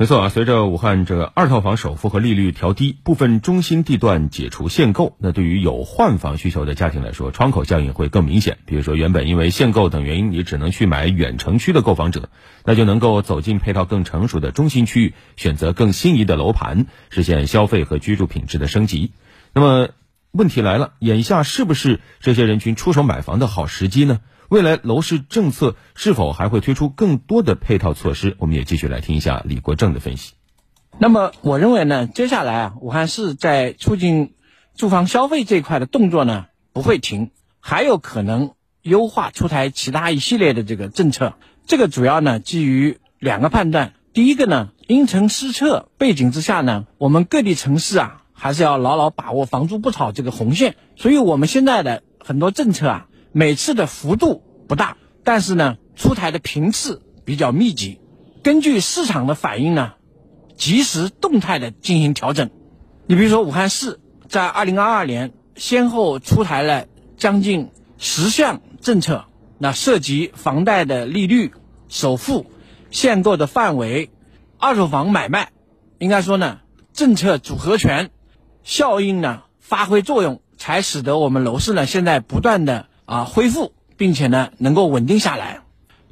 没错啊，随着武汉这二套房首付和利率调低，部分中心地段解除限购，那对于有换房需求的家庭来说，窗口效应会更明显。比如说，原本因为限购等原因，你只能去买远城区的购房者，那就能够走进配套更成熟的中心区域，选择更心仪的楼盘，实现消费和居住品质的升级。那么问题来了，眼下是不是这些人群出手买房的好时机呢？未来楼市政策是否还会推出更多的配套措施？我们也继续来听一下李国正的分析。那么，我认为呢，接下来啊，武汉市在促进住房消费这一块的动作呢不会停，还有可能优化出台其他一系列的这个政策。这个主要呢基于两个判断：第一个呢，因城施策背景之下呢，我们各地城市啊还是要牢牢把握房住不炒这个红线。所以我们现在的很多政策啊。每次的幅度不大，但是呢，出台的频次比较密集，根据市场的反应呢，及时动态的进行调整。你比如说，武汉市在二零二二年先后出台了将近十项政策，那涉及房贷的利率、首付、限购的范围、二手房买卖，应该说呢，政策组合拳效应呢发挥作用，才使得我们楼市呢现在不断的。啊，恢复，并且呢，能够稳定下来。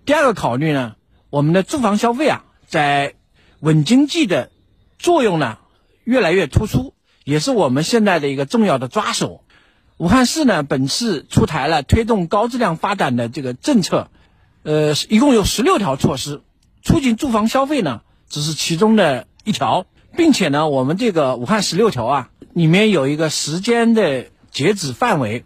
第二个考虑呢，我们的住房消费啊，在稳经济的作用呢，越来越突出，也是我们现在的一个重要的抓手。武汉市呢，本次出台了推动高质量发展的这个政策，呃，一共有十六条措施，促进住房消费呢，只是其中的一条，并且呢，我们这个武汉十六条啊，里面有一个时间的截止范围。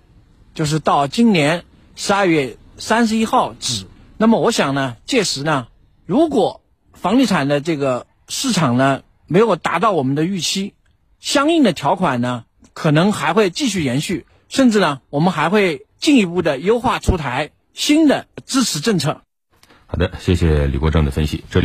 就是到今年十二月三十一号止。那么我想呢，届时呢，如果房地产的这个市场呢没有达到我们的预期，相应的条款呢可能还会继续延续，甚至呢我们还会进一步的优化出台新的支持政策。好的，谢谢李国正的分析。这里。